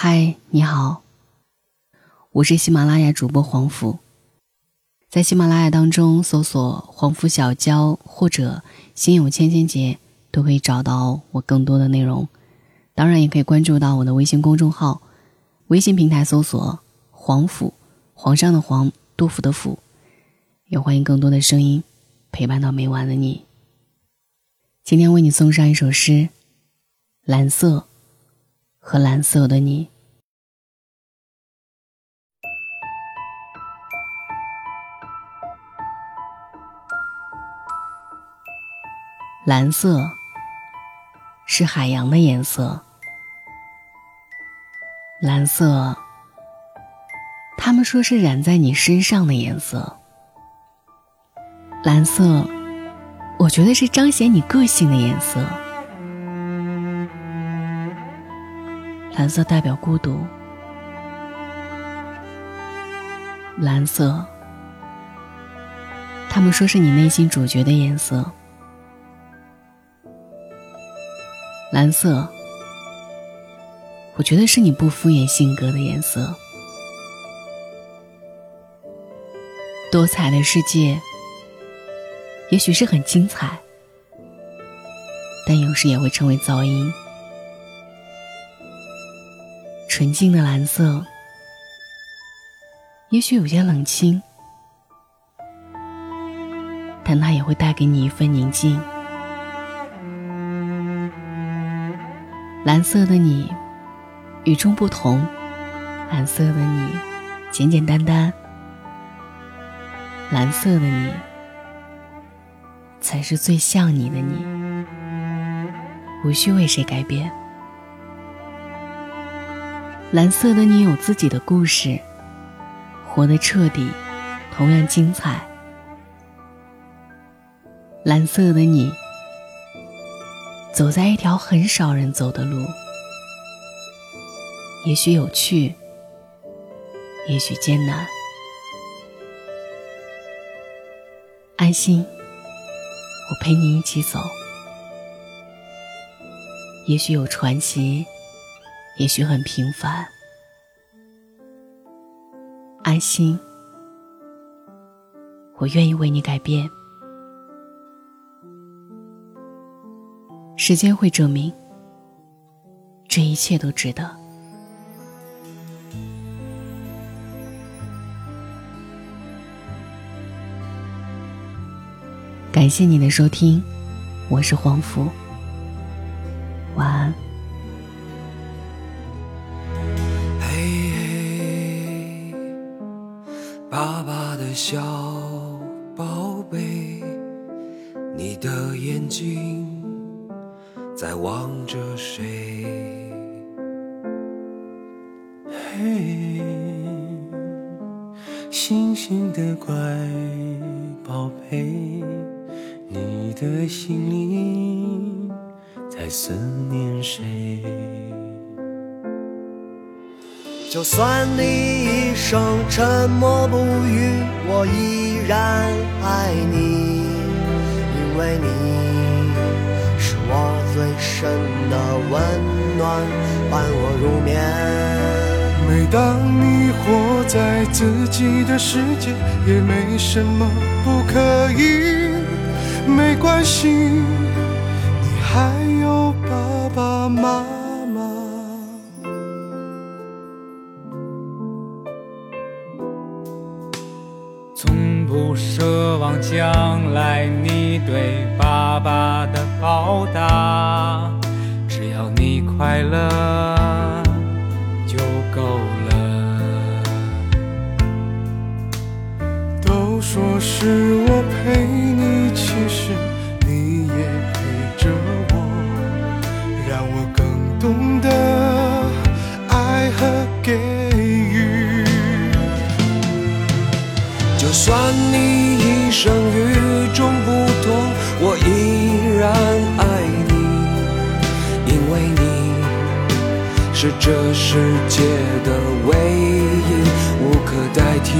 嗨，你好，我是喜马拉雅主播黄甫。在喜马拉雅当中搜索“黄甫小娇”或者“心有千千结”，都可以找到我更多的内容。当然，也可以关注到我的微信公众号，微信平台搜索“黄甫”，皇上的皇，杜甫的甫。也欢迎更多的声音陪伴到每晚的你。今天为你送上一首诗，《蓝色》。和蓝色的你，蓝色是海洋的颜色。蓝色，他们说是染在你身上的颜色。蓝色，我觉得是彰显你个性的颜色。蓝色代表孤独，蓝色，他们说是你内心主角的颜色。蓝色，我觉得是你不敷衍性格的颜色。多彩的世界，也许是很精彩，但有时也会成为噪音。纯净的蓝色，也许有些冷清，但它也会带给你一份宁静。蓝色的你，与众不同；蓝色的你，简简单单；蓝色的你，才是最像你的你，无需为谁改变。蓝色的你有自己的故事，活得彻底，同样精彩。蓝色的你，走在一条很少人走的路，也许有趣，也许艰难。安心，我陪你一起走，也许有传奇。也许很平凡，安心，我愿意为你改变。时间会证明，这一切都值得。感谢你的收听，我是黄福，爸爸的小宝贝，你的眼睛在望着谁？嘿，星星的乖宝贝，你的心里在思念谁？就算你一生沉默不语，我依然爱你，因为你是我最深的温暖，伴我入眠。每当你活在自己的世界，也没什么不可以，没关系，你还有爸爸妈妈。望将来你对爸爸的报答，只要你快乐就够了。都说是我陪你，其实你也陪着我，让我更懂得爱和给予。就算你生与众不同，我依然爱你，因为你是这世界的唯一，无可代替。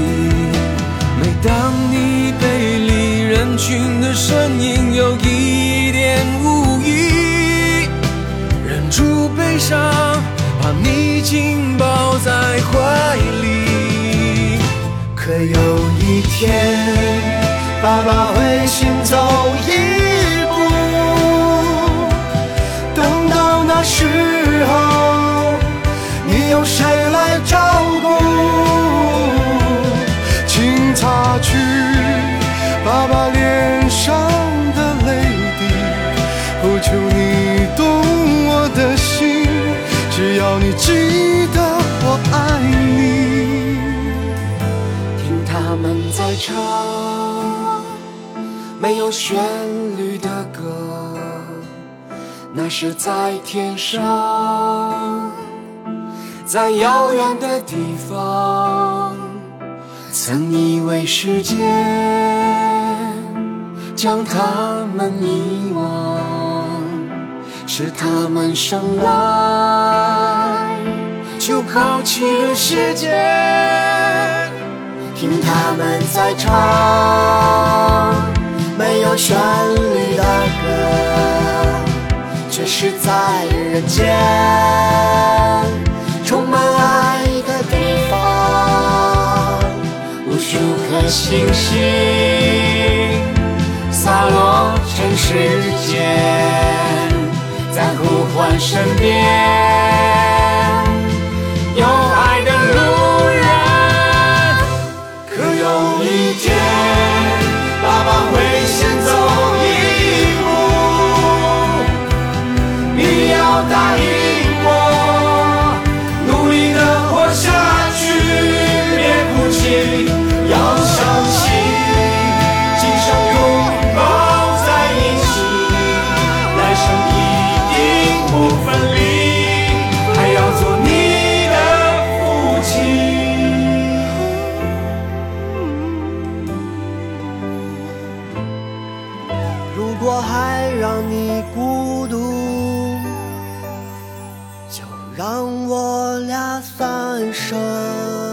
每当你背离人群的身影有一点无意，忍住悲伤。把你紧抱在怀里。可有一天，爸爸会先走一步，等到那时候，你有谁来照顾？请擦去爸爸脸上的泪滴，不求你懂我的心，只要你记得我爱你。听他们在唱没有旋律的歌，那是在天上，在遥远的地方。曾以为时间将他们遗忘，是他们生来就抛弃了世界。听他们在唱有旋律的歌，这是在人间充满爱的地方。无数颗星星洒落尘世间，在呼唤身边我俩三生。